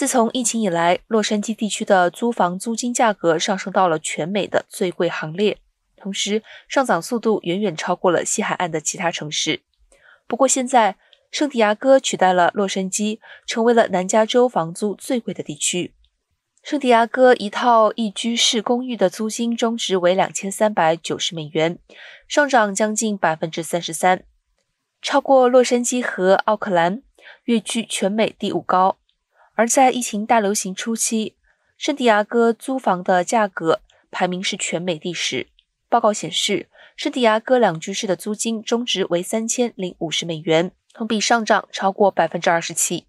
自从疫情以来，洛杉矶地区的租房租金价格上升到了全美的最贵行列，同时上涨速度远远超过了西海岸的其他城市。不过，现在圣地亚哥取代了洛杉矶，成为了南加州房租最贵的地区。圣地亚哥一套一居室公寓的租金中值为两千三百九十美元，上涨将近百分之三十三，超过洛杉矶和奥克兰，跃居全美第五高。而在疫情大流行初期，圣地亚哥租房的价格排名是全美第十。报告显示，圣地亚哥两居室的租金中值为三千零五十美元，同比上涨超过百分之二十七。